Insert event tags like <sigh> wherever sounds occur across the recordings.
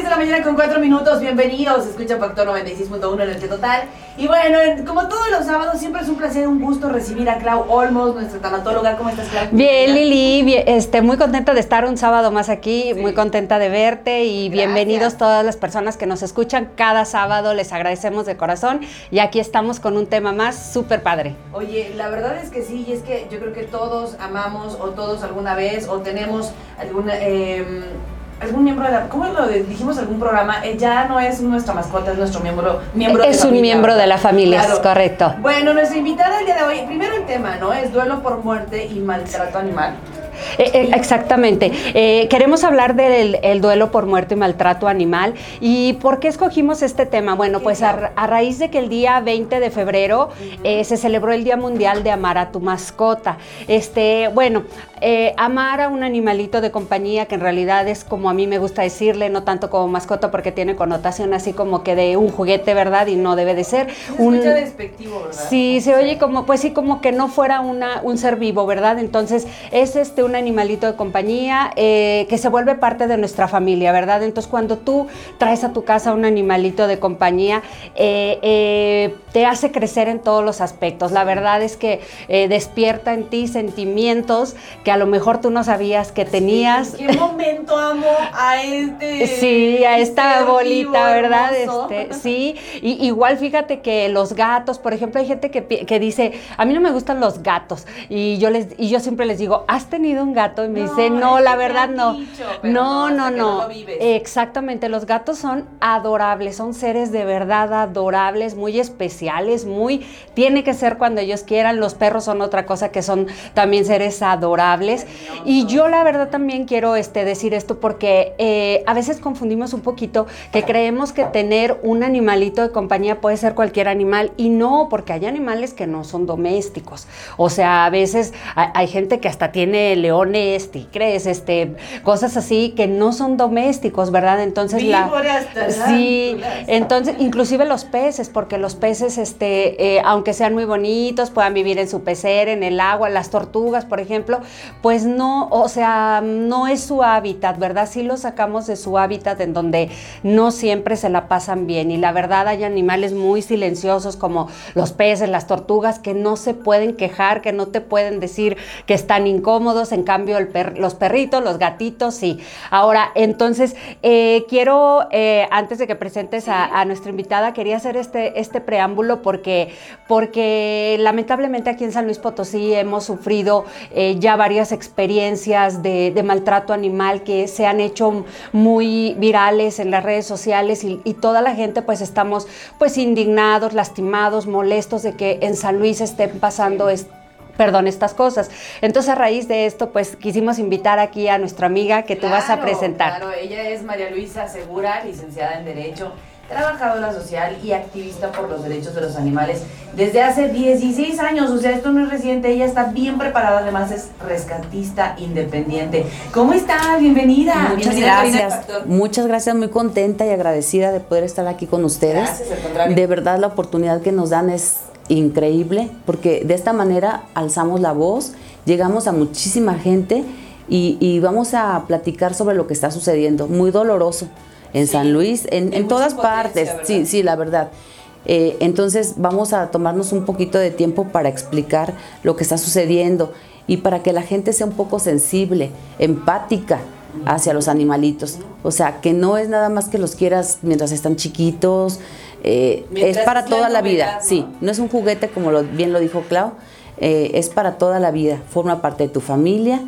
10 de la mañana con 4 minutos. Bienvenidos. Escucha Factor 96.1 en el total. Y bueno, como todos los sábados, siempre es un placer, un gusto recibir a Clau Olmos, nuestra tanatóloga. ¿Cómo estás, Clau? Bien, Lili. este, muy contenta de estar un sábado más aquí. Muy contenta de verte y bienvenidos todas las personas que nos escuchan cada sábado. Les agradecemos de corazón. Y aquí estamos con un tema más súper padre. Oye, la verdad es que sí. Y es que yo creo que todos amamos o todos alguna vez o tenemos alguna... Eh, algún miembro de la, ¿cómo lo dijimos algún programa? Eh, ya no es nuestra mascota, es nuestro miembro, miembro Es un miembro de la familia, es correcto. Bueno, nuestra invitada el día de hoy, primero el tema, ¿no? Es duelo por muerte y maltrato animal. Eh, eh, exactamente. Eh, queremos hablar del duelo por muerte y maltrato animal. ¿Y por qué escogimos este tema? Bueno, pues a, raíz de que el día 20 de febrero se celebró el Día Mundial de Amar a tu mascota. Este, bueno, amar a un animalito de compañía, que en realidad es como a mí me gusta decirle, no tanto como mascota, porque tiene connotación así como que de un juguete, ¿verdad? Y no debe de ser. un despectivo, ¿verdad? Sí, se oye como, pues sí, como que no fuera una, un ser vivo, ¿verdad? Entonces, es este un animalito de compañía eh, que se vuelve parte de nuestra familia, ¿verdad? Entonces cuando tú traes a tu casa un animalito de compañía, eh, eh, te hace crecer en todos los aspectos. La verdad es que despierta en ti sentimientos que a lo mejor tú no sabías que tenías. ¿En qué momento amo a este? <laughs> Sí, a esta bolita, ¿verdad? Este, <laughs> sí, y, igual fíjate que los gatos, por ejemplo, hay gente que, que dice, a mí no me gustan los gatos, y yo, les, y yo siempre les digo, ¿has tenido un gato y me dice, no, la verdad no. no, no, no. Exactamente, los gatos son adorables, son seres de verdad adorables, muy especiales, muy, tiene que ser cuando ellos quieran, los perros son otra cosa que son también seres adorables. Y yo la verdad también quiero este, decir esto porque eh, a veces confundimos un poquito que creemos que tener un animalito de compañía puede ser cualquier animal y no, porque hay animales que no son domésticos. O sea, a veces hay, hay gente que hasta tiene leones, tigres, este, cosas así que no son domésticos, ¿verdad? Entonces la sí, entonces inclusive los peces, porque los peces, este, eh, aunque sean muy bonitos, puedan vivir en su pecera, en el agua, las tortugas, por ejemplo, pues no, o sea, no es su hábitat, ¿verdad? Sí los sacamos de su hábitat en donde no siempre se la pasan bien y la verdad hay animales muy silenciosos como los peces, las tortugas que no se pueden quejar, que no te pueden decir que están incómodos, en cambio los perritos, los gatitos, sí. Ahora, entonces, eh, quiero, eh, antes de que presentes a, nuestra invitada, quería hacer este, este preámbulo porque, porque lamentablemente aquí en San Luis Potosí hemos sufrido eh, ya varias experiencias de, maltrato animal que se han hecho muy virales en las redes sociales y, y toda la gente pues estamos pues indignados, lastimados, molestos de que en San Luis estén pasando esto perdón, estas cosas. Entonces, a raíz de esto, pues quisimos invitar aquí a nuestra amiga que tú vas a presentar. Claro, ella es María Luisa Segura, licenciada en Derecho, trabajadora social y activista por los derechos de los animales desde hace 16 años. O sea, esto no es reciente, ella está bien preparada, además es rescatista independiente. ¿Cómo está? Bienvenida. Muchas gracias. Muchas gracias, muy contenta y agradecida de poder estar aquí con ustedes. Gracias, De verdad, la oportunidad que nos dan es increíble, porque de esta manera alzamos la voz, llegamos a muchísima gente y, vamos a platicar sobre lo que está sucediendo. Muy doloroso en San Luis, en, todas partes. Sí, sí, la verdad. Eh, entonces vamos a tomarnos un poquito de tiempo para explicar lo que está sucediendo y para que la gente sea un poco sensible, empática hacia los animalitos. O sea, que no es nada más que los quieras mientras están chiquitos, eh, es para toda la vida, sí, no es un juguete como lo, bien lo dijo Clau, eh, es para toda la vida, forma parte de tu familia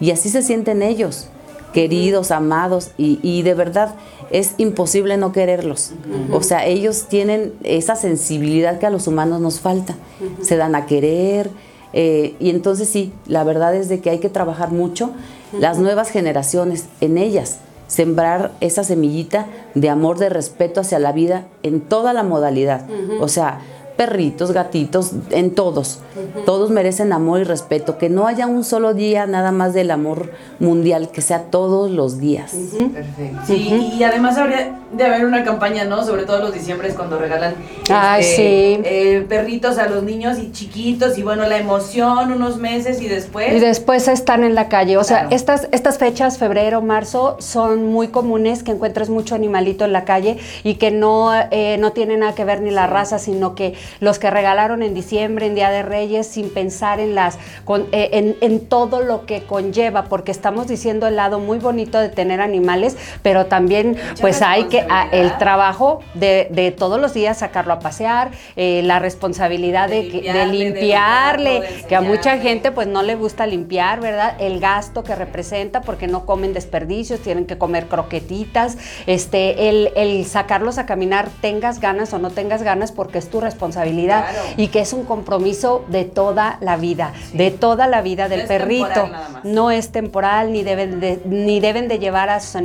y así se sienten ellos, queridos, amados y, de verdad es imposible no quererlos. O sea, ellos tienen esa sensibilidad que a los humanos nos falta, se dan a querer eh, y entonces sí, la verdad es de que hay que trabajar mucho las nuevas generaciones en ellas sembrar esa semillita de amor, de respeto hacia la vida en toda la modalidad. O sea, perritos, gatitos, en todos. Todos merecen amor y respeto. Que no haya un solo día nada más del amor mundial, que sea todos los días. Perfecto. Sí, y además habría de haber una campaña, ¿no? Sobre todo los diciembres cuando regalan este, eh, perritos a los niños y chiquitos y bueno, la emoción unos meses y después. Y después están en la calle. O sea, estas, estas fechas, febrero, marzo, son muy comunes que encuentres mucho animalito en la calle y que no, eh, no tiene nada que ver ni la raza, sino que los que regalaron en diciembre, en Día de Reyes, sin pensar en las eh, en, todo lo que conlleva, porque estamos diciendo el lado muy bonito de tener animales, pero también pues hay que ah, el trabajo de, todos los días sacarlo a pasear, eh, la responsabilidad de, limpiarle, que a mucha gente pues no le gusta limpiar, ¿verdad? El gasto que representa porque no comen desperdicios, tienen que comer croquetitas, este, el, el sacarlos a caminar, tengas ganas o no tengas ganas, porque es tu responsabilidad y que es un compromiso de toda la vida, de toda la vida del perrito. No es temporal, ni deben de, ni deben de llevar a sus,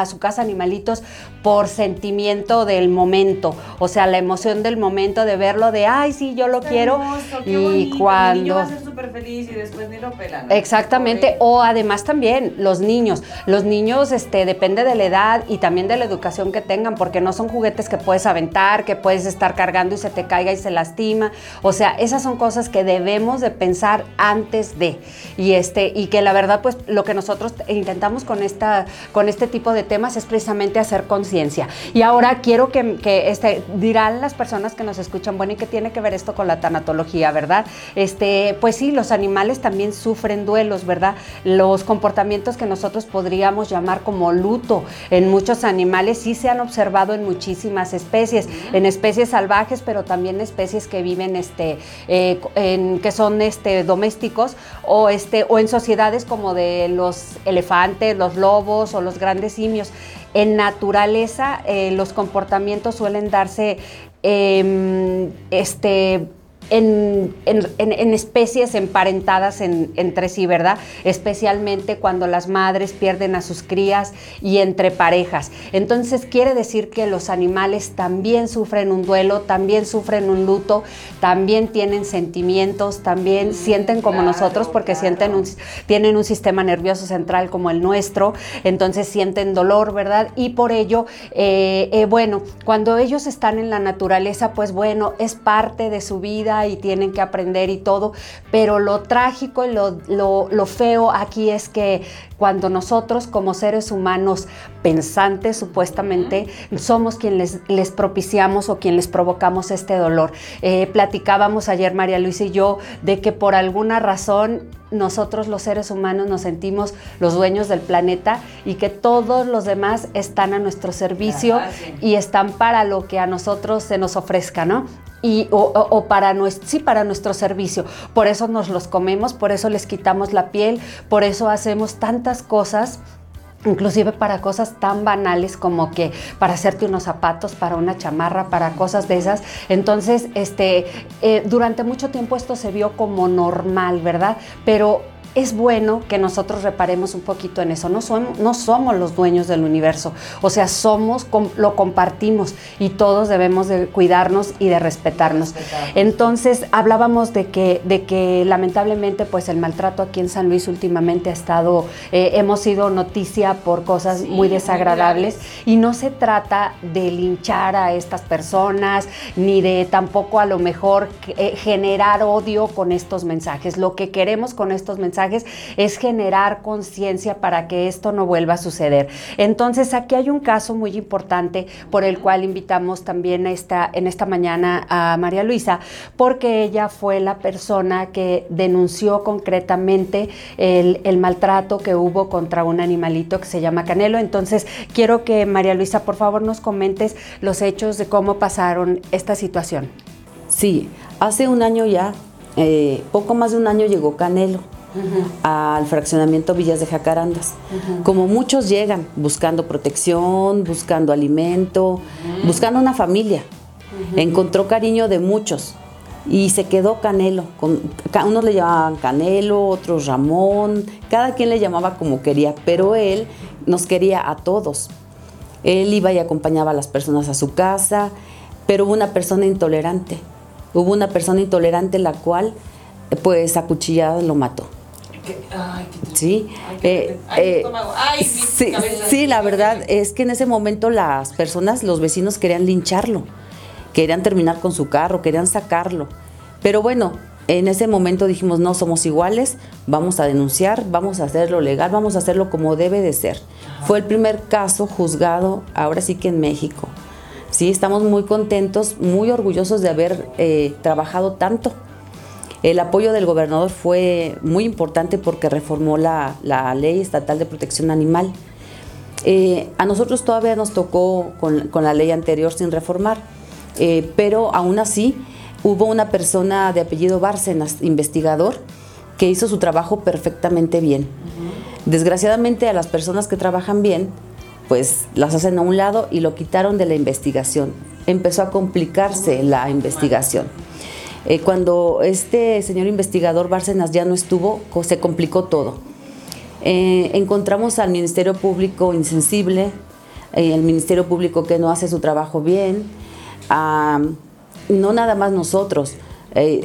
a su casa animalitos por sentimiento del momento, o sea, la emoción del momento de verlo, de, ay, sí, yo lo quiero. y cuando... va a ser súper feliz y después ni lo pelan. Exactamente, o además también los niños. Los niños, este, depende de la edad y también de la educación que tengan, porque no son juguetes que puedes aventar, que puedes estar cargando y se te caiga y se lastima. O sea, esas son cosas que debemos de pensar antes de. Y, este, y que la verdad, pues, lo que nosotros intentamos con, esta, con este tipo de temas es precisamente hacer conciencia. Y ahora quiero que, este, dirán las personas que nos escuchan, bueno, ¿y qué tiene que ver esto con la tanatología, verdad? Este, pues sí, los animales también sufren duelos, ¿verdad? Los comportamientos que nosotros podríamos llamar como luto en muchos animales sí se han observado en muchísimas especies, en especies salvajes, pero también especies que viven, este, eh, en, que son este, domésticos o, este, o en sociedades como de los elefantes, los lobos o los grandes simios en naturaleza eh, los comportamientos suelen darse em, este, en, especies emparentadas entre sí, ¿verdad? Especialmente cuando las madres pierden a sus crías y entre parejas. Entonces quiere decir que los animales también sufren un duelo, también sufren un luto, también tienen sentimientos, también mm, sienten como nosotros porque sienten un, tienen un sistema nervioso central como el nuestro, entonces sienten dolor, ¿verdad? Y por ello, eh, eh, bueno, cuando ellos están en la naturaleza, pues bueno, es parte de su vida y tienen que aprender y todo, pero lo trágico y lo, lo, feo aquí es que cuando nosotros como seres humanos pensantes supuestamente somos quienes les, propiciamos o quien les provocamos este dolor. Eh, platicábamos ayer María Luisa y yo de que por alguna razón nosotros los seres humanos nos sentimos los dueños del planeta y que todos los demás están a nuestro servicio y están para lo que a nosotros se nos ofrezca, ¿no? Y, o, para, nuestro, sí, para nuestro servicio. Por eso nos los comemos, por eso les quitamos la piel, por eso hacemos tantas cosas inclusive para cosas tan banales como que para hacerte unos zapatos, para una chamarra, para cosas de esas. Entonces, este, eh, durante mucho tiempo esto se vio como normal, ¿verdad? Pero es bueno que nosotros reparemos un poquito en eso. No, no somos los dueños del universo, o sea, somos, lo compartimos y todos debemos de cuidarnos y de respetarnos. Entonces, hablábamos de que, de que lamentablemente pues el maltrato aquí en San Luis últimamente ha estado, eh, hemos sido noticia por cosas muy desagradables y no se trata de linchar a estas personas ni de tampoco a lo mejor eh, generar odio con estos mensajes. Lo que queremos con estos mensajes es generar conciencia para que esto no vuelva a suceder. Entonces, aquí hay un caso muy importante por el cual invitamos también esta, en esta mañana a María Luisa, porque ella fue la persona que denunció concretamente el, maltrato que hubo contra un animalito que se llama Canelo. Entonces, quiero que María Luisa, por favor, nos comentes los hechos de cómo pasaron esta situación. Sí, hace un año ya, eh, poco más de un año llegó Canelo al fraccionamiento Villas de Jacarandas. Como muchos llegan buscando protección, buscando alimento, buscando una familia. Encontró cariño de muchos y se quedó Canelo. Con, unos le llamaban Canelo, otros Ramón, cada quien le llamaba como quería, pero él nos quería a todos. Él iba y acompañaba a las personas a su casa, pero hubo una persona intolerante hubo una persona intolerante la cual pues acuchillada lo mató. Ay, qué sí, eh, eh, sí, sí, la verdad es que en ese momento las personas, los vecinos querían lincharlo, querían terminar con su carro, querían sacarlo. Pero bueno, en ese momento dijimos, no somos iguales, vamos a denunciar, vamos a hacerlo legal, vamos a hacerlo como debe de ser. Fue el primer caso juzgado, ahora sí que en México. Sí, estamos muy contentos, muy orgullosos de haber eh, trabajado tanto. El apoyo del gobernador fue muy importante porque reformó la, ley estatal de protección animal. Eh, a nosotros todavía nos tocó con, la ley anterior sin reformar, eh, pero aún así hubo una persona de apellido Bárcenas, investigador, que hizo su trabajo perfectamente bien. Desgraciadamente a las personas que trabajan bien, pues las hacen a un lado y lo quitaron de la investigación. Empezó a complicarse la investigación. Eh, cuando este señor investigador Bárcenas ya no estuvo, se complicó todo. Eh, encontramos al Ministerio Público insensible, eh, el Ministerio Público que no hace su trabajo bien, no nada más nosotros,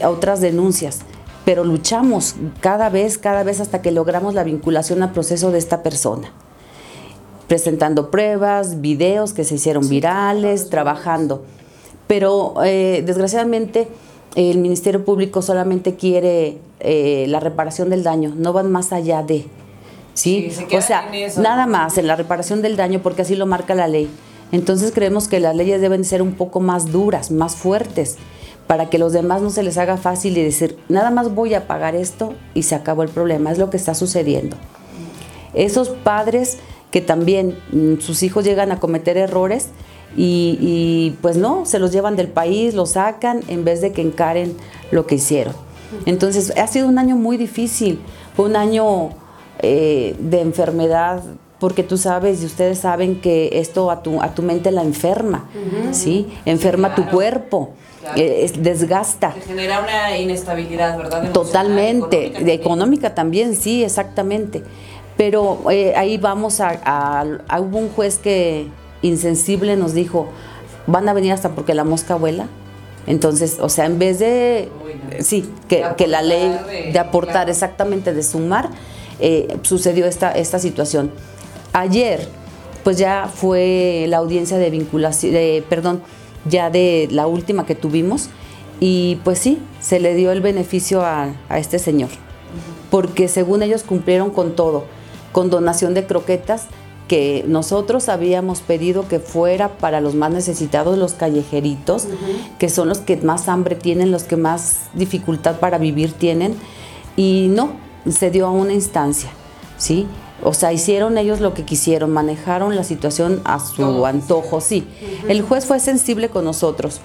a otras denuncias, pero luchamos cada vez, cada vez hasta que logramos la vinculación al proceso de esta persona presentando pruebas, videos que se hicieron virales, trabajando. Pero desgraciadamente el Ministerio Público solamente quiere eh, la reparación del daño, no van más allá de. ¿sí? o sea, nada más en la reparación del daño porque así lo marca la ley. Entonces creemos que las leyes deben ser un poco más duras, más fuertes, para que los demás no se les haga fácil y decir, nada más voy a pagar esto y se acabó el problema, es lo que está sucediendo. Esos padres que también mm, sus hijos llegan a cometer errores, y, pues no, se los llevan del país, los sacan en vez de que encaren lo que hicieron. Entonces ha sido un año muy difícil, fue un año eh, de enfermedad, porque tú sabes y ustedes saben que esto a tu, a tu mente la enferma, ¿sí? Enferma tu cuerpo. Eh, desgasta. genera una inestabilidad, ¿verdad? Totalmente, económica, de económica también, sí, exactamente. Pero eh, ahí vamos a, a, Hubo un juez que, insensible nos dijo, van a venir hasta porque la mosca vuela. Entonces, o sea, en vez de, sí, que, que, la ley de, aportar exactamente, de sumar, eh, sucedió esta, esta situación. Ayer, pues ya fue la audiencia de vinculación, de, perdón, ya de la última que tuvimos, y pues sí, se le dio el beneficio a, a este señor, porque según ellos cumplieron con todo, con donación de croquetas, que nosotros habíamos pedido que fuera para los más necesitados, los callejeritos, que son los que más hambre tienen, los que más dificultad para vivir tienen, y no, se dio a una instancia, ¿sí? O sea, hicieron ellos lo que quisieron, manejaron la situación a su antojo, sí. El juez fue sensible con nosotros.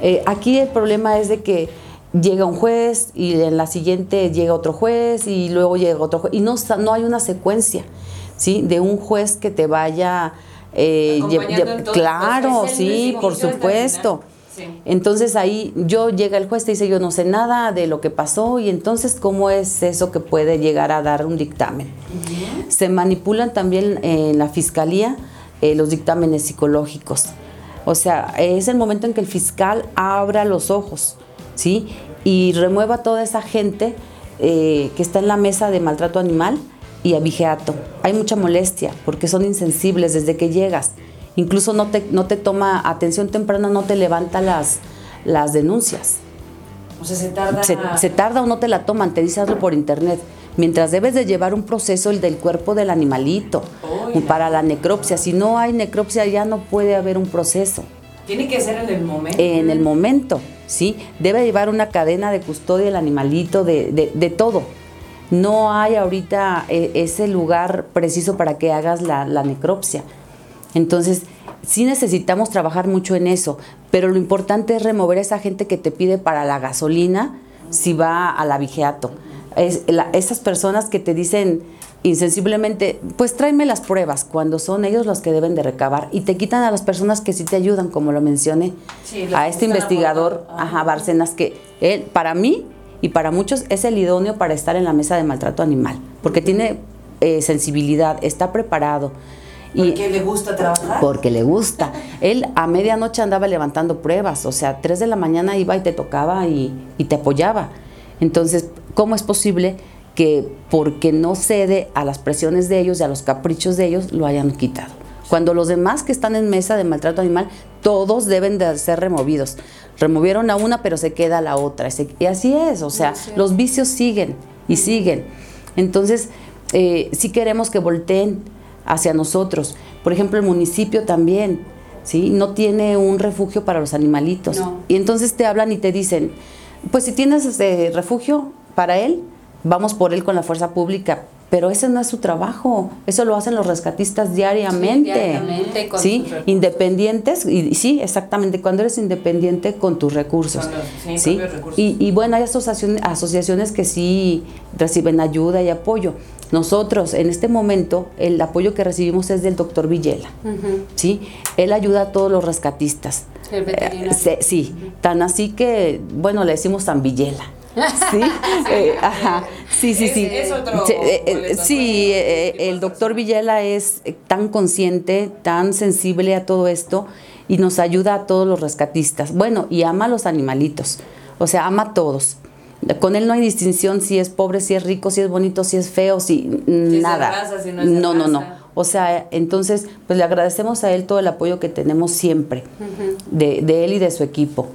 Eh, aquí el problema es de que llega un juez y en la siguiente llega otro juez y luego llega otro juez y no, no hay una secuencia. ¿Sí? De un juez que te vaya... Eh, claro, sí, por supuesto. Entonces ahí yo llega el juez y dice yo no sé nada de lo que pasó y entonces cómo es eso que puede llegar a dar un dictamen. Se manipulan también en la fiscalía eh, los dictámenes psicológicos. O sea, es el momento en que el fiscal abra los ojos, ¿sí? Y remueva toda esa gente eh, que está en la mesa de maltrato animal y abigeato. Hay mucha molestia porque son insensibles desde que llegas. Incluso no te, no te toma atención temprana, no te levanta las, las denuncias. O sea, se tarda. Se, tarda o no te la toman, te dice hazlo por internet. Mientras debes de llevar un proceso el del cuerpo del animalito para la necropsia. Si no hay necropsia ya no puede haber un proceso. Tiene que ser en el momento. En el momento, sí. Debe llevar una cadena de custodia del animalito, de, de, de todo no hay ahorita eh, ese lugar preciso para que hagas la, necropsia. Entonces, sí necesitamos trabajar mucho en eso, pero lo importante es remover a esa gente que te pide para la gasolina si va a la vigiato. esas personas que te dicen insensiblemente, pues tráeme las pruebas, cuando son ellos los que deben de recabar y te quitan a las personas que sí te ayudan, como lo mencioné, a este investigador, ajá, Barcenas, que él, para mí, y para muchos es el idóneo para estar en la mesa de maltrato animal, porque tiene eh, sensibilidad, está preparado qué le gusta trabajar? Porque le gusta. <laughs> Él a medianoche andaba levantando pruebas, o sea, 3 de la mañana iba y te tocaba y, y te apoyaba. Entonces, ¿cómo es posible que porque no cede a las presiones de ellos y a los caprichos de ellos, lo hayan quitado? Cuando los demás que están en mesa de maltrato animal, todos deben de ser removidos. Removieron a una, pero se queda la otra. Y así es, o sea, los vicios siguen y siguen. Entonces, eh, sí queremos que volteen hacia nosotros. Por ejemplo, el municipio también, ¿sí? No tiene un refugio para los animalitos. Y entonces te hablan y te dicen, pues si tienes ese refugio para él, vamos por él con la fuerza pública, pero ese no es su trabajo, eso lo hacen los rescatistas diariamente. Sí, diariamente con ¿sí? Independientes, y, sí, exactamente, cuando eres independiente con tus recursos. sí, Y, bueno, hay asociaciones, asociaciones que sí reciben ayuda y apoyo. Nosotros, en este momento, el apoyo que recibimos es del doctor Villela. ¿sí? Él ayuda a todos los rescatistas. El veterinario. Eh, sí, tan así que, bueno, le decimos San Villela. <laughs> Sí, eh, ajá, sí, sí, sí. Es, otro sí, eh, el doctor Villela es tan consciente, tan sensible a todo esto y nos ayuda a todos los rescatistas. Bueno, y ama a los animalitos, o sea, ama a todos. Con él no hay distinción si es pobre, si es rico, si es bonito, si es feo, si, nada. no, no, no, O sea, entonces, pues le agradecemos a él todo el apoyo que tenemos siempre de, de él y de su equipo.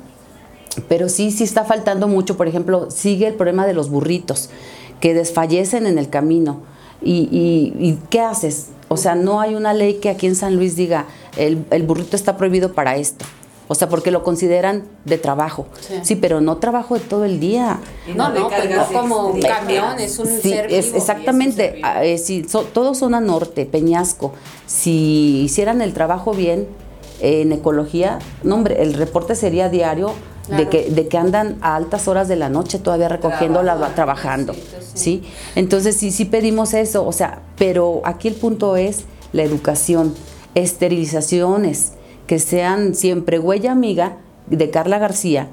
Pero sí, sí está faltando mucho. Por ejemplo, sigue el problema de los burritos que desfallecen en el camino. ¿Y, qué haces? O sea, no hay una ley que aquí en San Luis diga el, el burrito está prohibido para esto. O sea, porque lo consideran de trabajo. Sí, pero no trabajo de todo el día. No, no, pues no como un camión, es un ser es, exactamente. Ah, eh, si todos son a norte, Peñasco. Si hicieran el trabajo bien en ecología, no, hombre, el reporte sería diario de, que, de que andan a altas horas de la noche todavía recogiendo, trabajando, sí. Entonces sí, sí pedimos eso, o sea, pero aquí el punto es la educación, esterilizaciones, que sean siempre huella amiga de Carla García,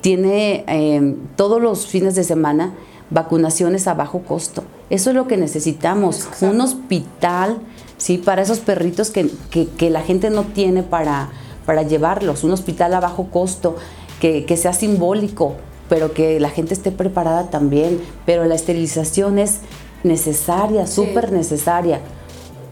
tiene em, todos los fines de semana vacunaciones a bajo costo. Eso es lo que necesitamos, un hospital, ¿sí? Para esos perritos que, que, la gente no tiene para, para llevarlos, un hospital a bajo costo que, sea simbólico, pero que la gente esté preparada también. Pero la esterilización es necesaria, súper necesaria.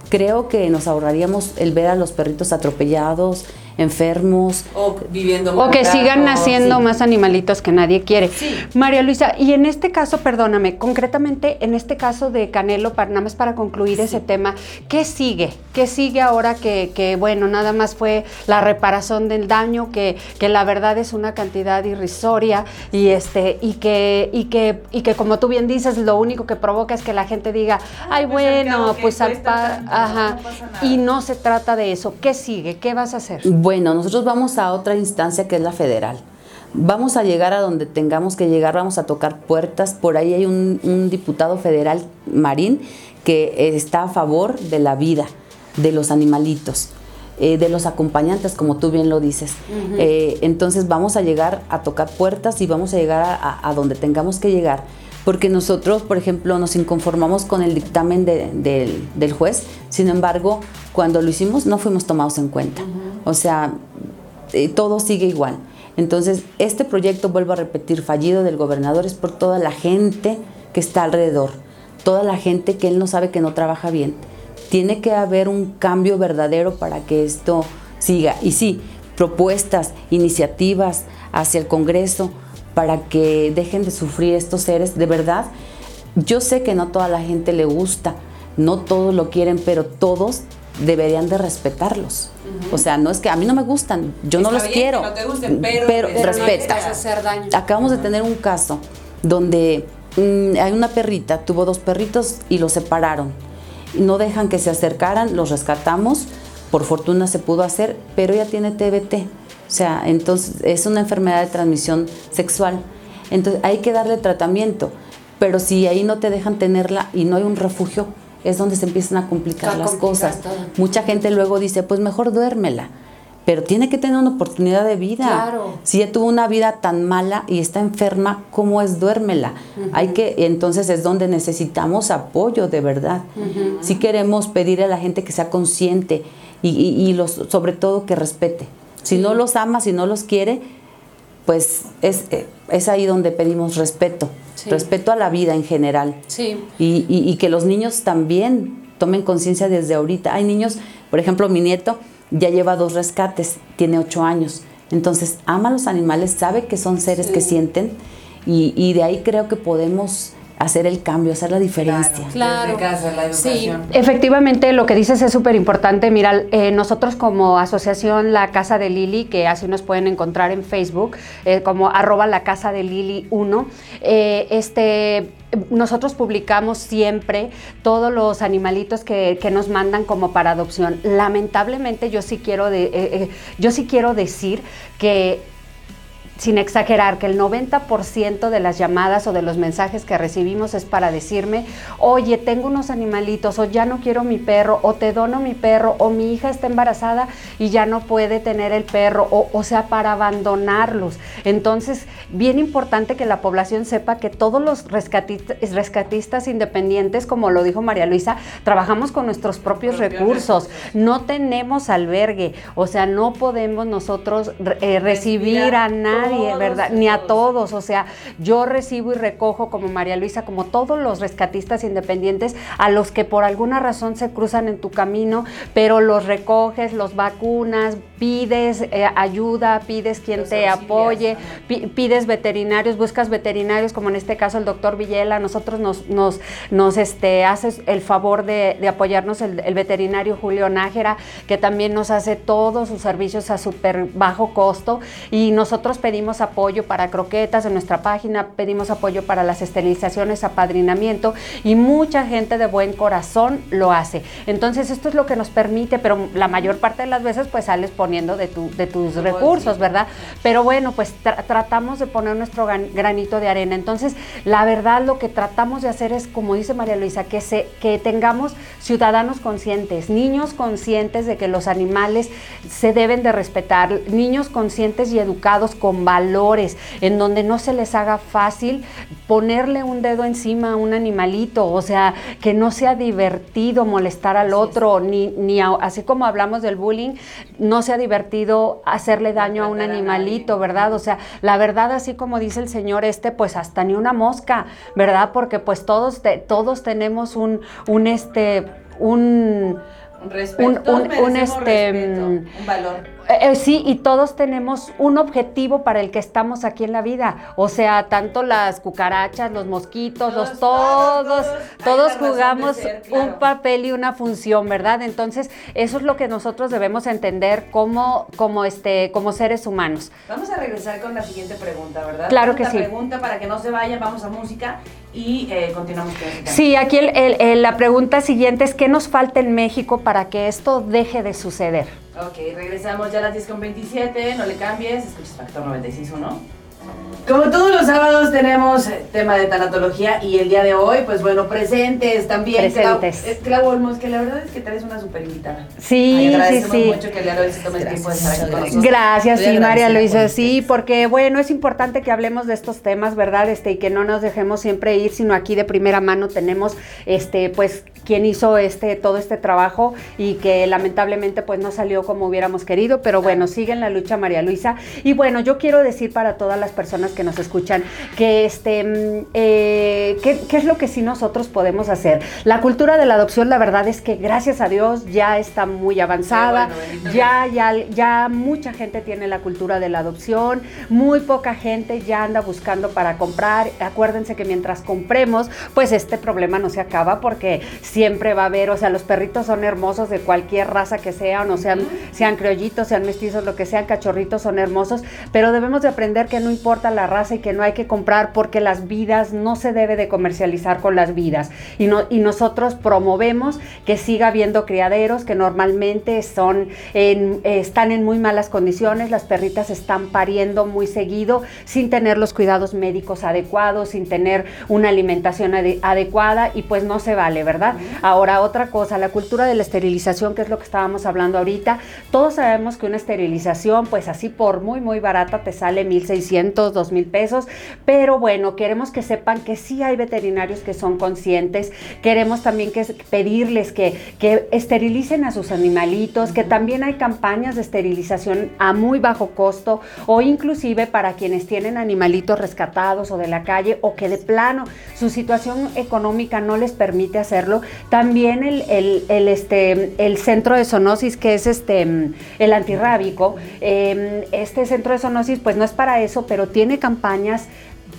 Creo que nos ahorraríamos el ver a los perritos atropellados, enfermos. O viviendo O que sigan naciendo más animalitos que nadie quiere. María Luisa, y en este caso, perdóname, concretamente en este caso de Canelo, para, nada más para concluir ese tema, ¿qué sigue? ¿Qué sigue ahora que, bueno, nada más fue la reparación del daño, que, que la verdad es una cantidad irrisoria y este, y que, y que, y que como tú bien dices, lo único que provoca es que la gente diga, ah, ay, pues bueno, pues al ajá. y no se trata de eso. ¿Qué sigue? ¿Qué vas a hacer? Bueno, nosotros vamos a otra instancia que es la federal. Vamos a llegar a donde tengamos que llegar, vamos a tocar puertas. Por ahí hay un, diputado federal, Marín, que está a favor de la vida de los animalitos. Eh, de los acompañantes, como tú bien lo dices. Eh, entonces vamos a llegar a tocar puertas y vamos a llegar a, donde tengamos que llegar, porque nosotros, por ejemplo, nos inconformamos con el dictamen del juez, sin embargo, cuando lo hicimos no fuimos tomados en cuenta. O sea, eh, todo sigue igual. Entonces, este proyecto, vuelvo a repetir, fallido del gobernador es por toda la gente que está alrededor, toda la gente que él no sabe que no trabaja bien. Tiene que haber un cambio verdadero para que esto siga. Y sí, propuestas, iniciativas hacia el Congreso para que dejen de sufrir estos seres. De verdad, yo sé que no toda la gente le gusta, no todos lo quieren, pero todos deberían de respetarlos. O sea, no es que a mí no me gustan, yo no los quiero, pero, respeta. Acabamos de tener un caso donde mm, hay una perrita, tuvo dos perritos y los separaron. No dejan que se acercaran, los rescatamos, por fortuna se pudo hacer, pero ella tiene TBT. O sea, entonces es una enfermedad de transmisión sexual. Entonces hay que darle tratamiento, pero si ahí no te dejan tenerla y no hay un refugio, es donde se empiezan a complicar las cosas. Mucha gente luego dice, pues mejor duérmela. pero tiene que tener una oportunidad de vida. Claro. Si ella tuvo una vida tan mala y está enferma, ¿cómo es duérmela? Hay que, entonces es donde necesitamos apoyo de verdad. Si queremos pedir a la gente que sea consciente y, los, sobre todo que respete. Si no los ama, si no los quiere, pues es, es ahí donde pedimos respeto. Respeto a la vida en general. Sí. Y, y que los niños también tomen conciencia desde ahorita. Hay niños, por ejemplo, mi nieto, ya lleva dos rescates, tiene ocho años. Entonces, ama a los animales, sabe que son seres que sienten y, de ahí creo que podemos hacer el cambio, hacer la diferencia. Claro, la sí. Efectivamente, lo que dices es súper importante. Mira, eh, nosotros como asociación La Casa de Lili, que así nos pueden encontrar en Facebook, eh, como arroba la Casa de Lili 1, eh, este nosotros publicamos siempre todos los animalitos que, nos mandan como para adopción. Lamentablemente yo sí quiero, de, eh, eh, yo sí quiero decir que sin exagerar, que el 90% de las llamadas o de los mensajes que recibimos es para decirme, oye, tengo unos animalitos, o ya no quiero mi perro, o te dono mi perro, o mi hija está embarazada y ya no puede tener el perro, o, o sea, para abandonarlos. Entonces, bien importante que la población sepa que todos los rescatistas, rescatistas independientes, como lo dijo María Luisa, trabajamos con nuestros propios recursos, no tenemos albergue, o sea, no podemos nosotros eh, recibir a nadie ¿verdad? Ni a todos, o sea, yo recibo y recojo como María Luisa, como todos los rescatistas independientes, a los que por alguna razón se cruzan en tu camino, pero los recoges, los vacunas, pides eh, ayuda, pides quien te apoye, pides veterinarios, buscas veterinarios, como en este caso el doctor Villela, nosotros nos, nos, nos este, haces el favor de, apoyarnos el, el, veterinario Julio Nájera, que también nos hace todos sus servicios a súper bajo costo y nosotros pedimos apoyo para croquetas en nuestra página, pedimos apoyo para las esterilizaciones, apadrinamiento y mucha gente de buen corazón lo hace. Entonces esto es lo que nos permite, pero la mayor parte de las veces pues sales poniendo de, tu, de tus recursos, ¿verdad? Pero bueno, pues tratamos de poner nuestro granito de arena. Entonces la verdad lo que tratamos de hacer es, como dice María Luisa, que, se, que tengamos ciudadanos conscientes, niños conscientes de que los animales se deben de respetar, niños conscientes y educados con valores, en donde no se les haga fácil ponerle un dedo encima a un animalito, o sea, que no sea divertido molestar al otro, ni, ni así como hablamos del bullying, no sea divertido hacerle daño a un animalito, ¿verdad? O sea, la verdad, así como dice el señor este, pues hasta ni una mosca, ¿verdad? Porque pues todos, todos tenemos un, un este, un... un, un, este, un valor eh, eh, sí, y todos tenemos un objetivo para el que estamos aquí en la vida. O sea, tanto las cucarachas, los mosquitos, todos, los todos, todos, jugamos un papel y una función, ¿verdad? Entonces, eso es lo que nosotros debemos entender como, como, este, como seres humanos. Vamos a regresar con la siguiente pregunta, ¿verdad? Claro que sí. pregunta para que no se vayan, vamos a música y eh, continuamos con Sí, aquí la pregunta siguiente es, ¿qué nos falta en México para que esto deje de suceder? Ok, regresamos ya a las 10 con 27, no le cambies, escuchas Factor 96.1. Como todos los sábados tenemos tema de tanatología y el día de hoy, pues bueno, presentes también. Presentes. Clau, eh, Olmos, que la verdad es que traes una super invitada. Sí, sí, sí. mucho que hoy se tome el tiempo de estar aquí con nosotros. Gracias, sí, María Luisa, sí, porque bueno, es importante que hablemos de estos temas, ¿verdad? Este, y que no nos dejemos siempre ir, sino aquí de primera mano tenemos, este, pues, quien hizo este, todo este trabajo y que lamentablemente pues no salió como hubiéramos querido, pero bueno, sigue en la lucha María Luisa. Y bueno, yo quiero decir para todas las personas que nos escuchan, que este, mm, eh, ¿qué, es lo que sí nosotros podemos hacer? La cultura de la adopción, la verdad es que gracias a Dios ya está muy avanzada, ya, ya, ya mucha gente tiene la cultura de la adopción, muy poca gente ya anda buscando para comprar. Acuérdense que mientras compremos, pues este problema no se acaba porque siempre va a haber, o sea, los perritos son hermosos de cualquier raza que sea, o no sean, sean criollitos, sean mestizos, lo que sean, cachorritos son hermosos, pero debemos de aprender que no importa la raza y que no hay que comprar porque las vidas no se debe de comercializar con las vidas. Y, no, y nosotros promovemos que siga habiendo criaderos que normalmente son en, están en muy malas condiciones, las perritas están pariendo muy seguido sin tener los cuidados médicos adecuados, sin tener una alimentación adecuada y pues no se vale, ¿verdad? Ahora, otra cosa, la cultura de la esterilización, que es lo que estábamos hablando ahorita. Todos sabemos que una esterilización, pues así por muy, muy barata, te sale 1.600, 2.000 pesos. Pero bueno, queremos que sepan que sí hay veterinarios que son conscientes. Queremos también que pedirles que, que esterilicen a sus animalitos, que también hay campañas de esterilización a muy bajo costo o inclusive para quienes tienen animalitos rescatados o de la calle o que de plano su situación económica no les permite hacerlo. También el, el, este, el centro de zoonosis, que es este, el antirrábico, em, este centro de zoonosis pues no es para eso, pero tiene campañas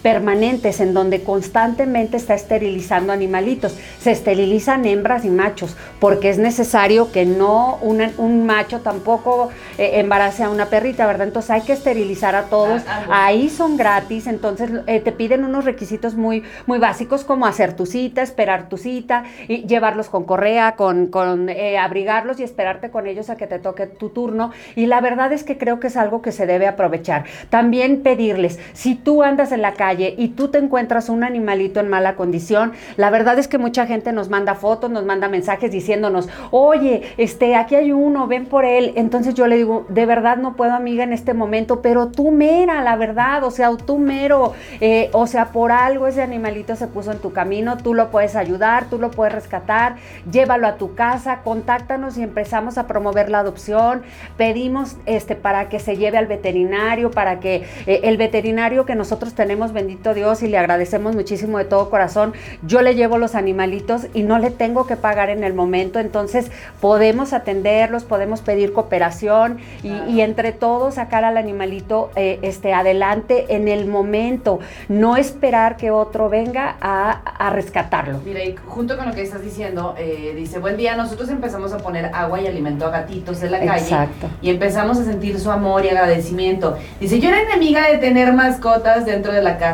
permanentes en donde constantemente está esterilizando animalitos. Se esterilizan hembras y machos porque es necesario que no un macho tampoco eh, embarace a una perrita, ¿verdad? Entonces hay que esterilizar a todos. Ah, Ahí son gratis, entonces eh, te piden unos requisitos muy, muy básicos como hacer tu cita, esperar tu cita, y llevarlos con correa, con, con eh, abrigarlos y esperarte con ellos a que te toque tu turno. Y la verdad es que creo que es algo que se debe aprovechar. También pedirles, si tú andas en la calle, y tú te encuentras un animalito en mala condición, la verdad es que mucha gente nos manda fotos, nos manda mensajes diciéndonos, oye, este, aquí hay uno, ven por él. Entonces yo le digo, de verdad no puedo, amiga, en este momento, pero tú mera, la verdad, o sea, tú mero, eh, o sea, por algo ese animalito se puso en tu camino, tú lo puedes ayudar, tú lo puedes rescatar, llévalo a tu casa, contáctanos y empezamos a promover la adopción, pedimos este, para que se lleve al veterinario, para que eh, el veterinario que nosotros tenemos bendito Dios, y le agradecemos muchísimo de todo corazón. Yo le llevo los animalitos y no le tengo que pagar en el momento, entonces podemos atenderlos, podemos pedir cooperación y, entre todos sacar al animalito eh, este, adelante en el momento, no esperar que otro venga a, rescatarlo. Mira, y junto con lo que estás diciendo, eh, dice, buen día, nosotros empezamos a poner agua y alimento a gatitos en la calle Exacto. y empezamos a sentir su amor y agradecimiento. Dice, yo era enemiga de tener mascotas dentro de la casa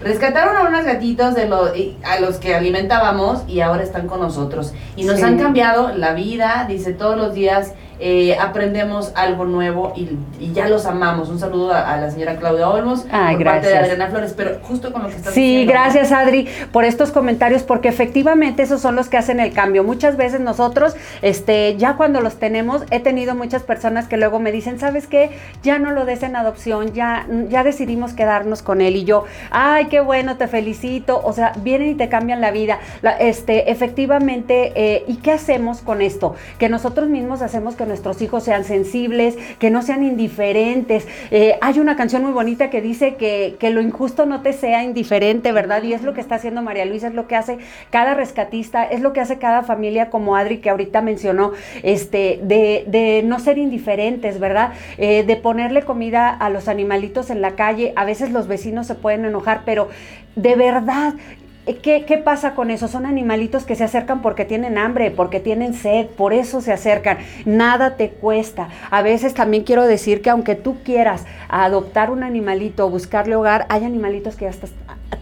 rescataron a unos gatitos de los, a los que alimentábamos y ahora están con nosotros. Y nos han cambiado la vida, dice, todos los días eh, aprendemos algo nuevo y, ya los amamos. Un saludo a, la señora Claudia Olmos por parte de Adriana Flores, pero justo con lo que estás Sí, gracias Adri por estos comentarios, porque efectivamente esos son los que hacen el cambio. Muchas veces nosotros, este, ya cuando los tenemos, he tenido muchas personas que luego me dicen, ¿sabes qué? Ya no lo des en adopción, ya, ya decidimos quedarnos con él. Y yo, ay, qué bueno, te felicito. O sea, vienen y te cambian la vida. este, efectivamente, eh, ¿y qué hacemos con esto? Que nosotros mismos hacemos que nuestros hijos sean sensibles, que no sean indiferentes. Eh, hay una canción muy bonita que dice que, lo injusto no te sea indiferente, ¿verdad? Y es lo que está haciendo María Luisa, es lo que hace cada rescatista, es lo que hace cada familia como Adri que ahorita mencionó, este, de, no ser indiferentes, ¿verdad? Eh, de ponerle comida a los animalitos en la calle. A veces los vecinos se pueden enojar, pero de verdad ¿Qué, pasa con eso? Son animalitos que se acercan porque tienen hambre, porque tienen sed, por eso se acercan. Nada te cuesta. A veces también quiero decir que aunque tú quieras adoptar un animalito o buscarle hogar, hay animalitos que ya están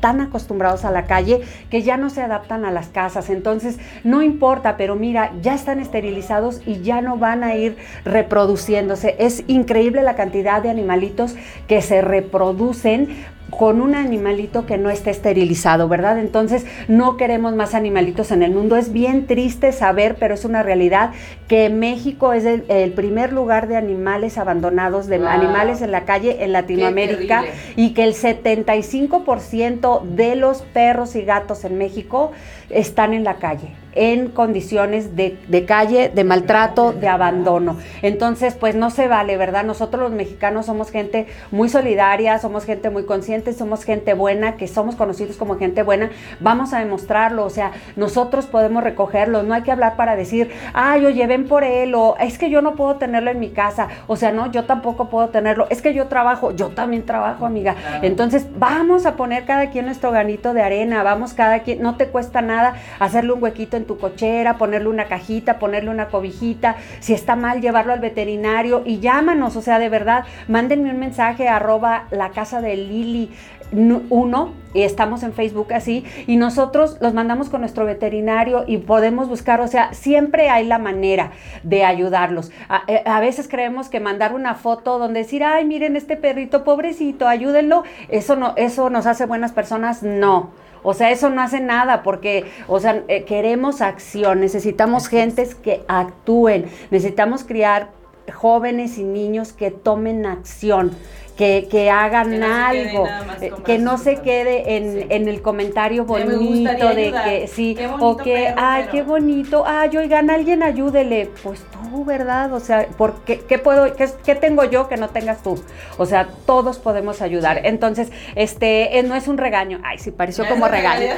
tan acostumbrados a la calle que ya no se adaptan a las casas. Entonces, no importa, pero mira, ya están esterilizados y ya no van a ir reproduciéndose. Es increíble la cantidad de animalitos que se reproducen con un animalito que no esté esterilizado, ¿verdad? Entonces no queremos más animalitos en el mundo. Es bien triste saber, pero es una realidad, que México es el, primer lugar de animales abandonados, de animales en la calle en Latinoamérica y que el 75% de los perros y gatos en México están en la calle en condiciones de, calle, de maltrato, de abandono. Entonces, pues no se vale, ¿verdad? Nosotros los mexicanos somos gente muy solidaria, somos gente muy consciente, somos gente buena, que somos conocidos como gente buena. Vamos a demostrarlo, o sea, nosotros podemos recogerlo, no hay que hablar para decir, ay, oye, ven por él, o es que yo no puedo tenerlo en mi casa, o sea, no, yo tampoco puedo tenerlo, es que yo trabajo, yo también trabajo, amiga. Entonces, vamos a poner cada quien nuestro ganito de arena, vamos cada quien, no te cuesta nada hacerle un huequito tu cochera, ponerle una cajita, ponerle una cobijita, si está mal, llevarlo al veterinario y llámanos, o sea, de verdad, mándenme un mensaje arroba la casa de Lili 1 y estamos en Facebook así y nosotros los mandamos con nuestro veterinario y podemos buscar, o sea, siempre hay la manera de ayudarlos. A, eh, a, veces creemos que mandar una foto donde decir, ay, miren este perrito pobrecito, ayúdenlo, eso no, eso nos hace buenas personas, no. O sea, eso no hace nada porque, o sea, eh, queremos acción, necesitamos gentes que actúen, necesitamos criar jóvenes y niños que tomen acción que, hagan algo, eh, que no se quede en, el comentario bonito de que sí, o que, ay, qué bonito, ay, oigan, alguien ayúdele, pues tú, ¿verdad? O sea, ¿por qué, puedo, qué, tengo yo que no tengas tú? O sea, todos podemos ayudar. Entonces, este, eh, no es un regaño, ay, sí, pareció como <laughs> regaño.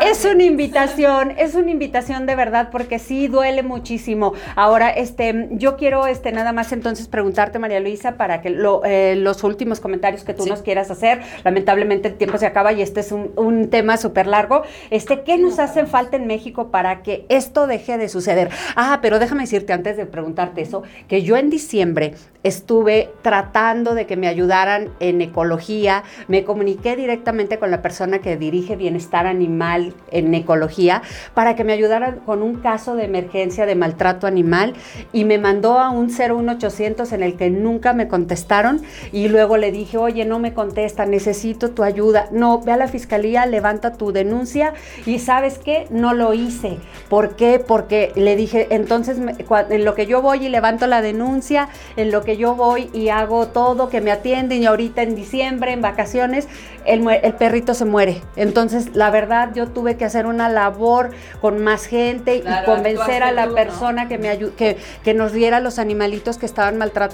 es una invitación, es una invitación de verdad, porque sí duele muchísimo. Ahora, este, yo quiero, este, nada más entonces preguntar María Luisa, para que eh, los últimos comentarios que tú nos quieras hacer. Lamentablemente el tiempo se acaba y este es un, tema súper largo. Este, ¿Qué nos hace falta en México para que esto deje de suceder? Ah, pero déjame decirte antes de preguntarte eso, que yo en diciembre estuve tratando de que me ayudaran en ecología. Me comuniqué directamente con la persona que dirige bienestar animal en ecología para que me ayudaran con un caso de emergencia de maltrato animal y me mandó a un 01800 en el que nunca me contestaron y luego le dije, oye, no me contesta, necesito tu ayuda. No, ve a la fiscalía, levanta tu denuncia y sabes qué, no lo hice. ¿Por qué? Porque le dije, entonces en lo que yo voy y levanto la denuncia, en lo que yo voy y hago todo, que me atienden y ahorita en diciembre, en vacaciones, el, perrito se muere. Entonces, la verdad, yo tuve que hacer una labor con más gente y convencer a la persona que, me que, que nos diera los animalitos que estaban maltratados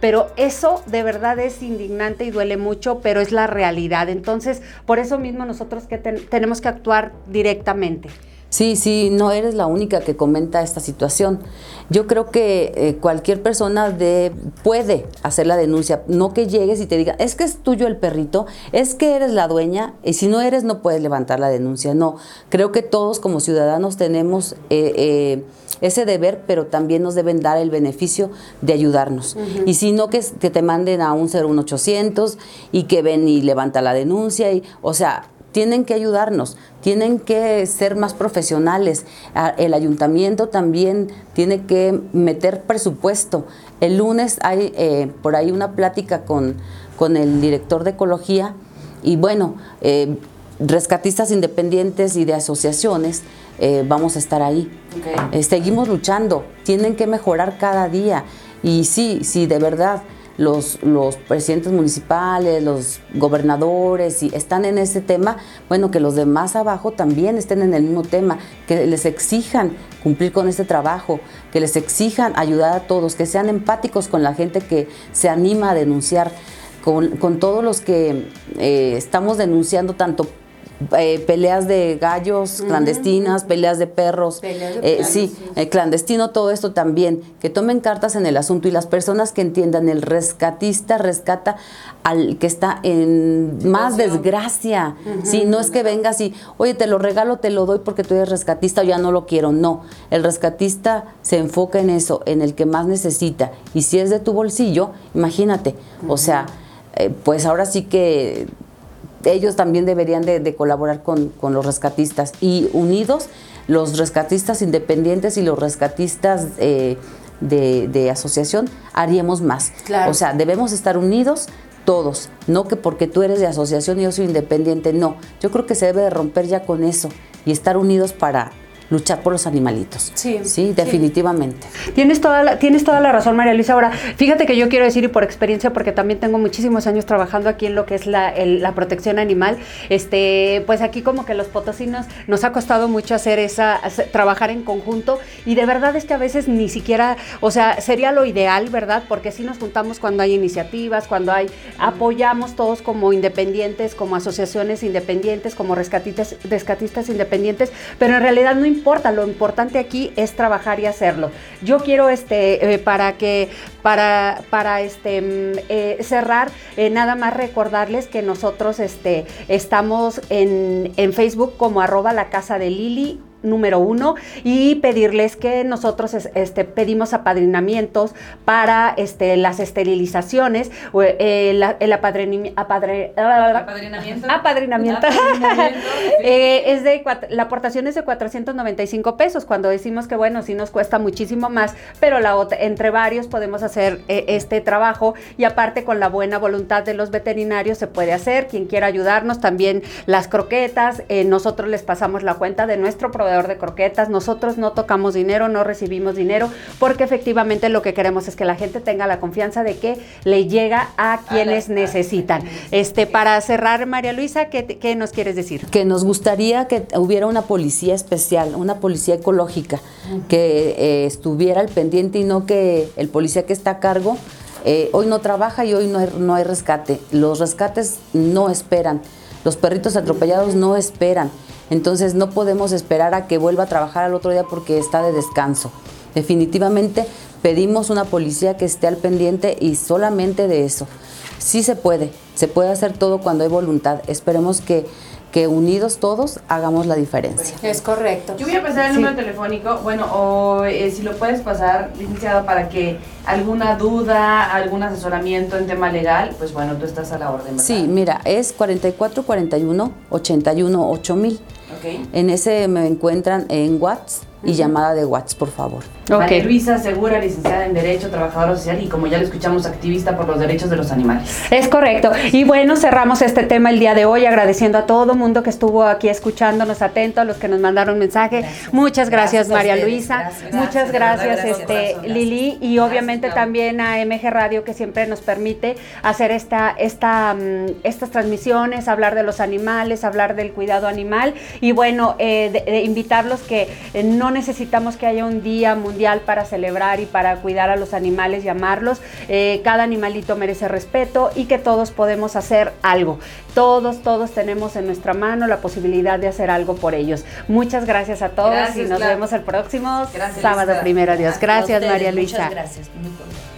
pero eso de verdad es indignante y duele mucho, pero es la realidad. Entonces, por eso mismo nosotros que tenemos que actuar directamente. Sí, sí, no eres la única que comenta esta situación. Yo creo que eh, cualquier persona de, puede hacer la denuncia, no que llegues y te diga, es que es tuyo el perrito, es que eres la dueña, y si no eres no puedes levantar la denuncia. No, creo que todos como ciudadanos tenemos eh, eh, ese deber, pero también nos deben dar el beneficio de ayudarnos. Y si no, que, que, te manden a un 01800 y que ven y levanta la denuncia, y, o sea, tienen que ayudarnos, tienen que ser más profesionales. Ah, el ayuntamiento también tiene que meter presupuesto. El lunes hay eh, por ahí una plática con, con, el director de ecología y bueno, eh, rescatistas independientes y de asociaciones eh, vamos a estar ahí. seguimos luchando, tienen que mejorar cada día. Y sí, sí, de verdad los, los presidentes municipales, los gobernadores, si están en ese tema, bueno, que los de más abajo también estén en el mismo tema, que les exijan cumplir con este trabajo, que les exijan ayudar a todos, que sean empáticos con la gente que se anima a denunciar. Con, todos los que eh, estamos denunciando tanto eh, peleas de gallos clandestinas, peleas de perros, eh, sí, eh, clandestino, todo esto también, que tomen cartas en el asunto y las personas que entiendan, el rescatista rescata al que está en más desgracia, sí, no es que vengas y, oye, te lo regalo, te lo doy porque tú eres rescatista o ya no lo quiero, no, el rescatista se enfoca en eso, en el que más necesita, y si es de tu bolsillo, imagínate, o sea, pues ahora sí que ellos también deberían de, colaborar con, los rescatistas y unidos los rescatistas independientes y los rescatistas eh, de, asociación haríamos más. O sea, debemos estar unidos todos, no que porque tú eres de asociación y yo soy independiente, no. Yo creo que se debe de romper ya con eso y estar unidos para luchar por los animalitos. Sí. Sí, definitivamente. Tienes toda la, tienes toda la razón, María Luisa. Ahora, fíjate que yo quiero decir, y por experiencia, porque también tengo muchísimos años trabajando aquí en lo que es la, protección animal, este, pues aquí como que los potosinos nos ha costado mucho hacer esa, trabajar en conjunto, y de verdad es que a veces ni siquiera, o sea, sería lo ideal, ¿verdad? Porque si nos juntamos cuando hay iniciativas, cuando hay, apoyamos todos como independientes, como asociaciones independientes, como rescatistas, rescatistas independientes, pero en realidad no importa lo importante aquí es trabajar y hacerlo. Yo quiero este, eh, para que, para, para este, mm, eh, cerrar, eh, nada más recordarles que nosotros este, estamos en, en Facebook como arroba la casa de Lili número uno y pedirles que nosotros este, pedimos apadrinamientos para este, las esterilizaciones, el, el apadrinamiento. apadrinamiento. Apadrinamiento. <laughs> Eh, es de, la aportación es de 495 pesos, cuando decimos que bueno, sí nos cuesta muchísimo más, pero la entre varios podemos hacer eh, este trabajo y aparte con la buena voluntad de los veterinarios se puede hacer. Quien quiera ayudarnos, también las croquetas, eh, nosotros les pasamos la cuenta de nuestro proveedor de croquetas, nosotros no tocamos dinero, no recibimos dinero, porque efectivamente lo que queremos es que la gente tenga la confianza de que le llega a quienes necesitan. Este, para cerrar, María Luisa, ¿qué, ¿qué, nos quieres decir? Que nos gustaría que hubiera una policía especial, una policía ecológica, que eh, estuviera al pendiente y no que el policía que está a cargo eh, hoy no trabaja y hoy no hay, no hay rescate. Los rescates no esperan. Los perritos atropellados no esperan. Entonces no podemos esperar a que vuelva a trabajar al otro día porque está de descanso. Definitivamente pedimos una policía que esté al pendiente y solamente de eso. Sí se puede, se puede hacer todo cuando hay voluntad. Esperemos que que unidos todos hagamos la diferencia. Es correcto. Yo voy a pasar el número telefónico, bueno, o eh, si lo puedes pasar, licenciado, para que alguna duda, algún asesoramiento en tema legal, pues bueno, tú estás a la orden. ¿verdad? Sí, mira, es 4441 81 8000. En ese me encuentran en WhatsApp y llamada de WhatsApp, por favor. Okay. Luisa Segura, licenciada en Derecho, trabajadora social y como ya lo escuchamos, activista por los derechos de los animales. Es correcto. Y bueno, cerramos este tema el día de hoy agradeciendo a todo mundo que estuvo aquí escuchándonos, atento, a los que nos mandaron mensaje. Muchas gracias, María Luisa. Muchas gracias, este, Lili. Y obviamente también a MG Radio que siempre nos permite hacer esta, esta, mm, estas transmisiones, hablar de los animales, hablar del cuidado animal. Y bueno, eh, invitarlos que eh, no necesitamos que haya un día mundial para celebrar y para cuidar a los animales y amarlos. Eh, cada animalito merece respeto y que todos podemos hacer algo. Todos, todos tenemos en nuestra mano la posibilidad de hacer algo por ellos. Muchas gracias a todos y nos vemos el próximo sábado primero. Dios. Gracias, María Luisa. Muchas gracias. Muy